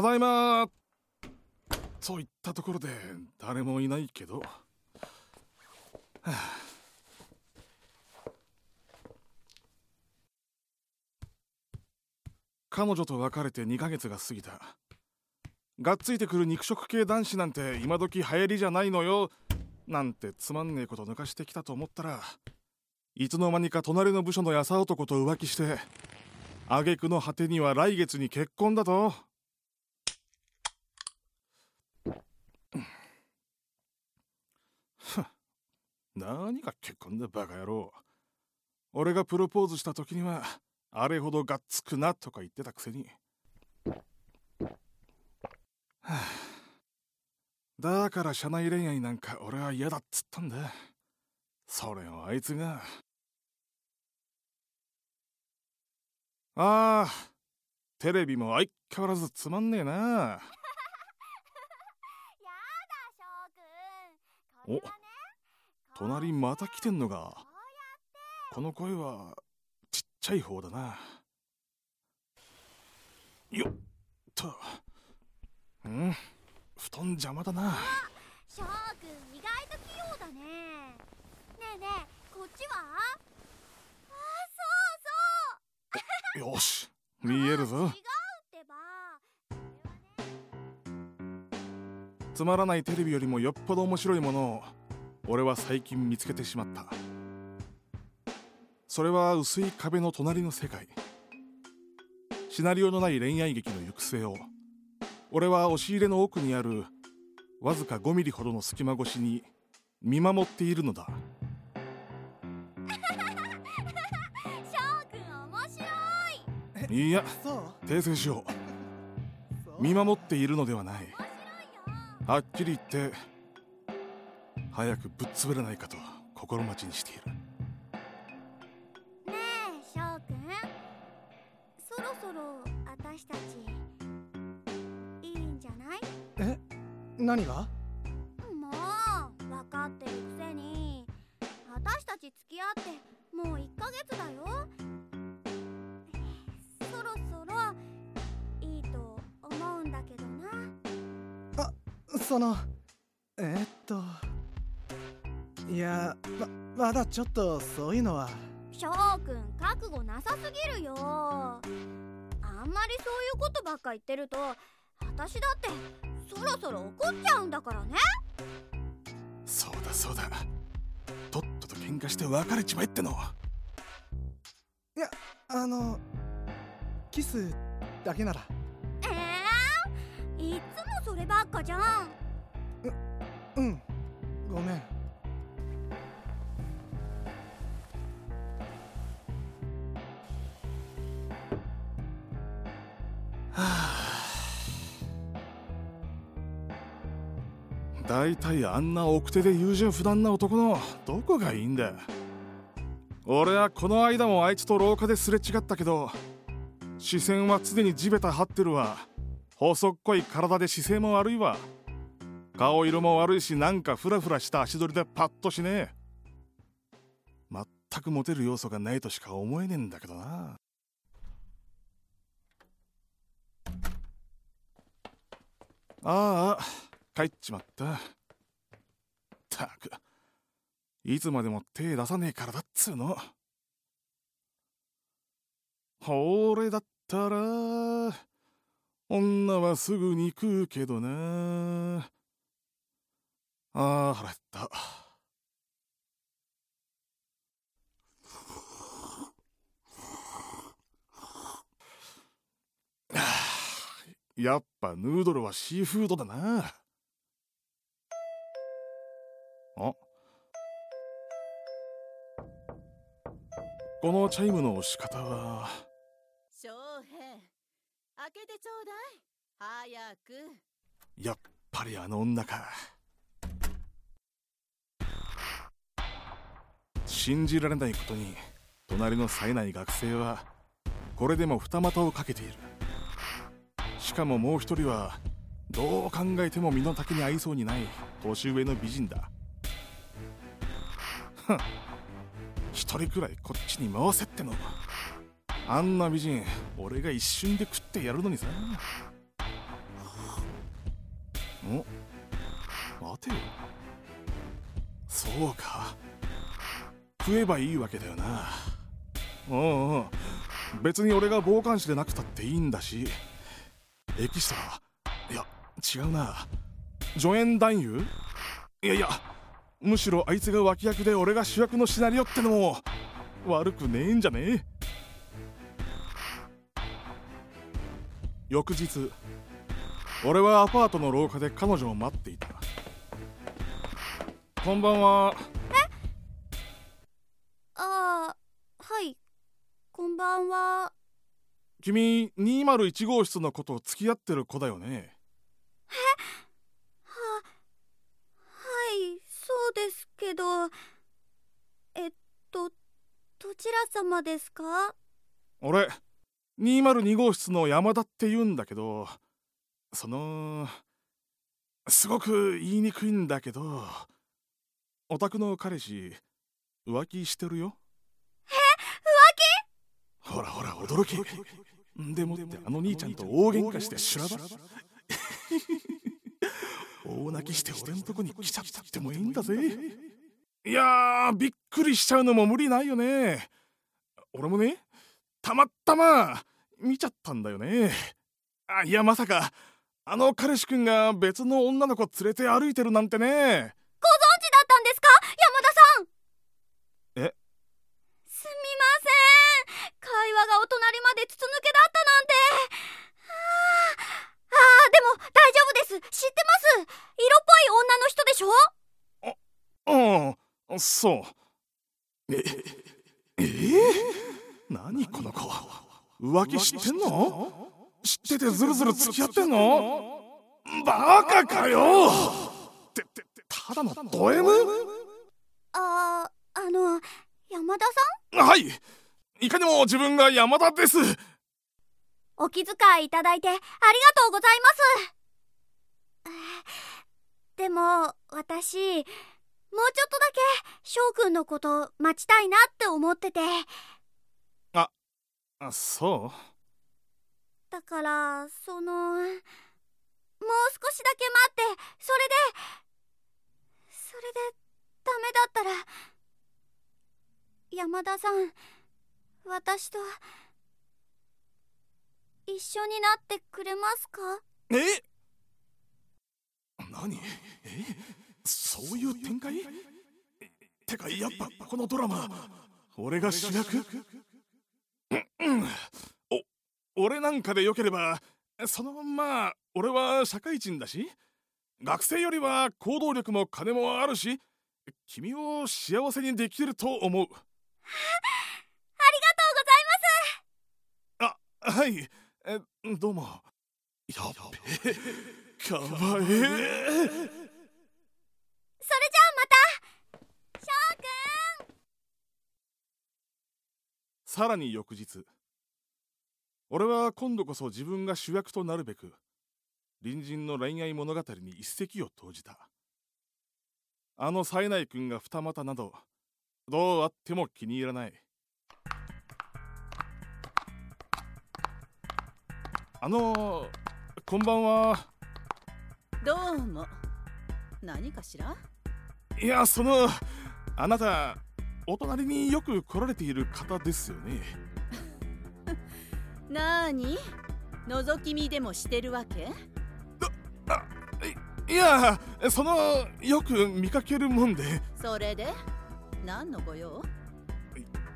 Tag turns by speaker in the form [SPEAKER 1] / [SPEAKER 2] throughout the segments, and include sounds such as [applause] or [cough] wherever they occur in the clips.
[SPEAKER 1] ただいま。といったところで誰もいないけど、はあ、彼女と別れて2ヶ月が過ぎた。がっついてくる肉食系男子なんて今時流行りじゃないのよ。なんてつまんねえこと抜かしてきたと思ったらいつの間にか隣の部署の優男と浮気して挙句の果てには来月に結婚だと。何が結婚だバカ野郎。俺がプロポーズした時にはあれほどがっつくなとか言ってたくせに、はあ。だから社内恋愛なんか俺は嫌だっつったんだ。それをあいつが。ああ。テレビも相変わらずつまんねえな。お隣また来てんのがこの声はちっちゃい方だな。よっと。うん。布団邪魔だな。
[SPEAKER 2] 翔くん意外と器用だね。ねえねえこっちは？あ
[SPEAKER 1] そうそう。よし見えるぞつまらないテレビよりもよっぽど面白いものを俺は最近見つけてしまった。それは薄い壁の隣の世界。シナリオのない恋愛劇の行く末を俺は押し入れの奥にあるわずか5ミリほどの隙間越しに見守っているのだ。い。や訂正しよう？見守っているのではないはっきり言って早くぶっ潰れないかと心待ちにしている。ね
[SPEAKER 2] え翔くん。そろそろ私たちいいんじゃない？
[SPEAKER 3] え？何が？
[SPEAKER 2] もう分かってるくせに。私たち付き合ってもう1ヶ月だよそ
[SPEAKER 3] のえー、っといやままだちょっとそういうのは。
[SPEAKER 2] 翔くん覚悟なさすぎるよ。あんまりそういうことばっか言ってると私だってそろそろ怒っちゃうんだからね。
[SPEAKER 1] そうだそうだ。とっとと喧嘩して別れちまえっての。
[SPEAKER 3] いやあのキスだけなら
[SPEAKER 2] ればっかじゃん。
[SPEAKER 3] ううん。ごめん。
[SPEAKER 1] 大体あんな奥手で優柔不断な男のどこがいいんだ俺はこの間もあいつと廊下ですれ違ったけど視線は常に地べた張ってるわ。細っこい体で姿勢も悪いわ。顔色も悪いしなんかフラフラした足取りでパッとしねえ。全くモテる要素がないとしか思えねえんだけどな。ああ帰っちまった。たくいつまでも手出さねえからだっつうの。ほれだったら女はすぐに食うけどなああ腹減った。[sighs] やっぱヌードルはシーフードだな。あ？このチャイムの押し方は？
[SPEAKER 4] 翔平開けてちょう早く。
[SPEAKER 1] やっぱりあの女か。信じられないことに隣の冴えない学生はこれでも二股をかけている。しかももう一人はどう考えても身の丈に合いそうにない年上の美人だ。ふん。一人くらいこっちに回せっての。あんな美人俺が一瞬で食ってやるのにさ。待てよ。そうか。食えばいいわけだよな。うんうん。別に俺が傍観視でなくたっていいんだし。エキストラいや違うな。助演男優？いやいやむしろあいつが脇役で俺が主役のシナリオってのも。悪くねえんじゃねえ？翌日俺はアパートの廊下で彼女を待っていた。こんばんは。
[SPEAKER 2] ああはい。こんばんは。
[SPEAKER 1] 君201号室の子と付き合ってる子だよね？
[SPEAKER 2] ははいそうですけど。えっとどちら様ですか？
[SPEAKER 1] 俺202号室の山田って言うんだけどそのすごく言いにくいんだけどお宅の彼氏浮気してるよ。
[SPEAKER 2] え？
[SPEAKER 1] ほらほら驚きでもってあの兄ちゃんと大喧嘩して修羅場。大泣きして俺んとこに来ちゃったってもいいんだぜ。いやーびっくりしちゃうのも無理ないよね。俺もねたまたま見ちゃったんだよね。あいやまさかあの彼氏くんが別の女の子連れて歩いてるなんてね。
[SPEAKER 2] ご存知だったんですか？山田さん。
[SPEAKER 1] え？
[SPEAKER 2] すみません。会話がお隣まで筒抜けだったなんて。あーあーでも大丈夫です。知ってます？色っぽい女の人でしょ？
[SPEAKER 1] うんそう。ええー、何この子浮気知ってんの？知っててずるずる付き合ってんの？バカかよ！ってただのド M?
[SPEAKER 2] あーあの山田さ
[SPEAKER 1] はい。いかにも自分が山田です。
[SPEAKER 2] んお気遣いいただいてありがとうございます。でも私もうちょっとだけ翔くんのこと待ちたいなって思ってて。
[SPEAKER 1] あそう？
[SPEAKER 2] だからそのもう少しだけ待ってそれでそれでダメだったら山田さん私と一緒になってくれますか？
[SPEAKER 1] え？何？え？そういう展開？てかやっぱこのドラマ俺が主役？俺なんかでよければそのまんま俺は社会人だし学生よりは行動力も金もあるし君を幸せにできると思う。
[SPEAKER 2] ありがとうございます。
[SPEAKER 1] あはい。えどうも。やっべかわえ。
[SPEAKER 2] それじゃあまた。翔くん。
[SPEAKER 1] さらに翌日俺は今度こそ自分が主役となるべく隣人の恋愛物語に一石を投じた。あの冴えない君が二股などどうあっても気に入らない。あのこんばんは。
[SPEAKER 4] どうも。何かしら？
[SPEAKER 1] いやそのあなたお隣によく来られている方ですよね
[SPEAKER 4] なーに？覗き見でもしてるわけ？
[SPEAKER 1] いいやそのよく見かけるもんで。
[SPEAKER 4] それで？何のご用？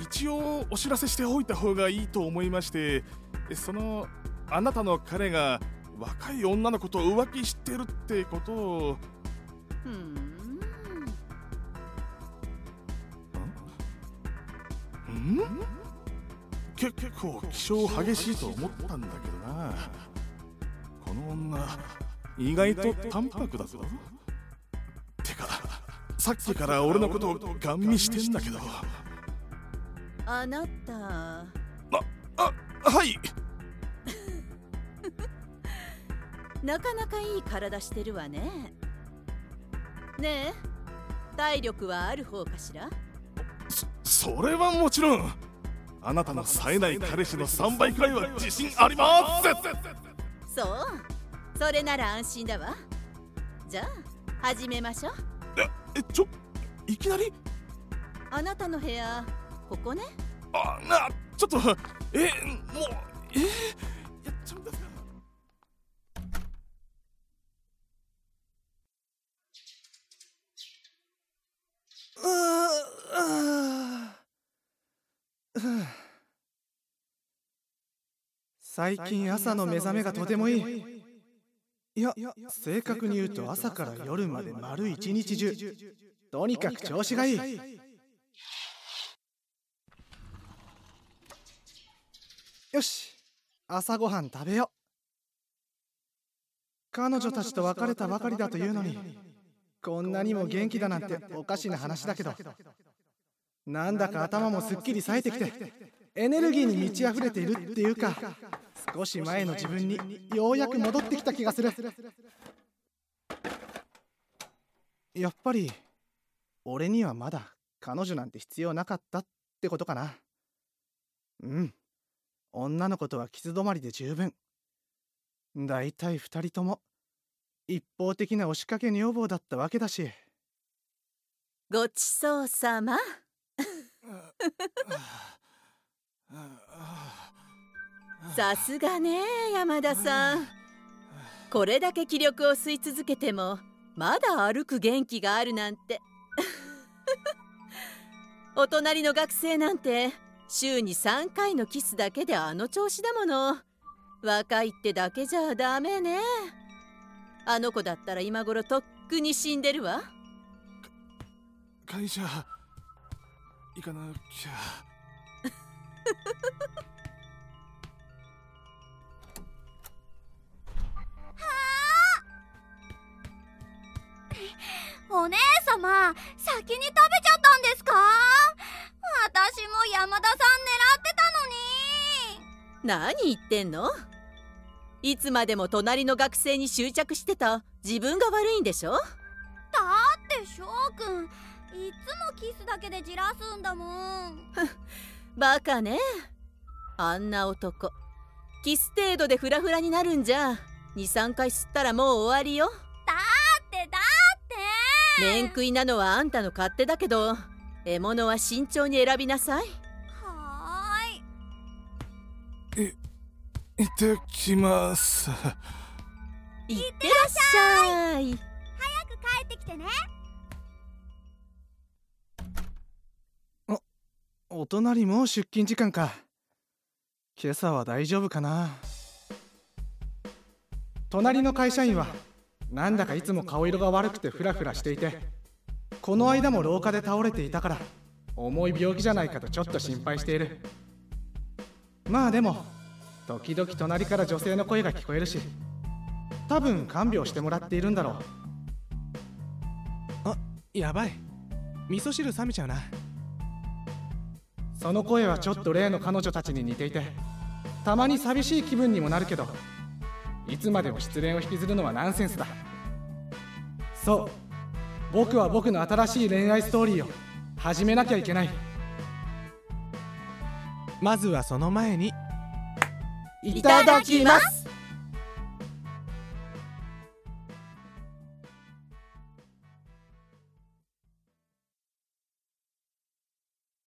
[SPEAKER 1] 一応お知らせしておいた方がいいと思いましてそのあなたの彼が若い女の子と浮気してるってことを。
[SPEAKER 4] ふーん。
[SPEAKER 1] ん？け結構気性激しいと思ったんだけどな。この女意外と淡白だぞ。てかさっきから俺のことをガン見してんだけど。
[SPEAKER 4] あなた。
[SPEAKER 1] あはい。[laughs]
[SPEAKER 4] なかなかいい体してるわね。ねえ体力はある方かしら？
[SPEAKER 1] そそれはもちろんあなたの冴えない彼氏の3倍くらいは自信あります。
[SPEAKER 4] そう。それなら安心だわ。じゃあ始めましょう。
[SPEAKER 1] えちょいきなり？
[SPEAKER 4] あなたの部屋ここね。
[SPEAKER 1] あなちょっとえもうえやっちゃうんですか？
[SPEAKER 3] うーうー [sighs] 最近朝の目覚めがとてもいい。いや正確に言うと朝から夜まで丸一日中。とにかく調子がいい。よし朝ごはん食べよ彼女たちと別れたばかりだというのにこんなにも元気だなんておかしな話だけど。なんだか頭もすっきり冴えてきてエネルギーに満ち溢れているっていうか少し前の自分にようやく戻ってきた気がする。やっぱり俺にはまだ彼女なんて必要なかったってことかな。うん。女の子とは傷止まりで十分。だいたい二人とも一方的な押しかけ女房だったわけだし。
[SPEAKER 4] ごちそうさまさすがね山田さん。これだけ気力を吸い続けてもまだ歩く元気があるなんて。[laughs] お隣の学生なんて週に3回のキスだけであの調子だもの。若いってだけじゃダメね。あの子だったら今頃とっくに死んでるわ。
[SPEAKER 1] 会社行かなきゃ。
[SPEAKER 2] お姉様先に食べちゃったんですか？私も山田さん狙ってたのに。
[SPEAKER 4] 何言ってんの？いつまでも隣の学生に執着してた自分が悪いんでしょ？
[SPEAKER 2] だって翔くんいつもキスだけでじらすんだもん。[laughs]
[SPEAKER 4] バカね。あんな男。キス程度でフラフラになるんじゃ。23回吸ったらもう終わりよ。
[SPEAKER 2] だってだって。
[SPEAKER 4] 面食いなのはあんたの勝手だけど獲物は慎重に選びなさい。
[SPEAKER 2] はーい。
[SPEAKER 1] 行ってきます。
[SPEAKER 4] いってらっしゃい。
[SPEAKER 2] 早く帰ってきてね
[SPEAKER 3] お隣もう出勤時間か。今朝は大丈夫かな。隣の会社員はなんだかいつも顔色が悪くてフラフラしていてこの間も廊下で倒れていたから重い病気じゃないかとちょっと心配している。まあでも時々隣から女性の声が聞こえるし多分看病してもらっているんだろう。
[SPEAKER 5] あやばい。味噌汁冷めちゃうな。
[SPEAKER 3] その声はちょっと例の彼女たちに似ていてたまに寂しい気分にもなるけどいつまでも失恋を引きずるのはナンセンスだ。そう。僕は僕の新しい恋愛ストーリーを始めなきゃいけない。
[SPEAKER 5] まずはその前に
[SPEAKER 3] い
[SPEAKER 4] いただきます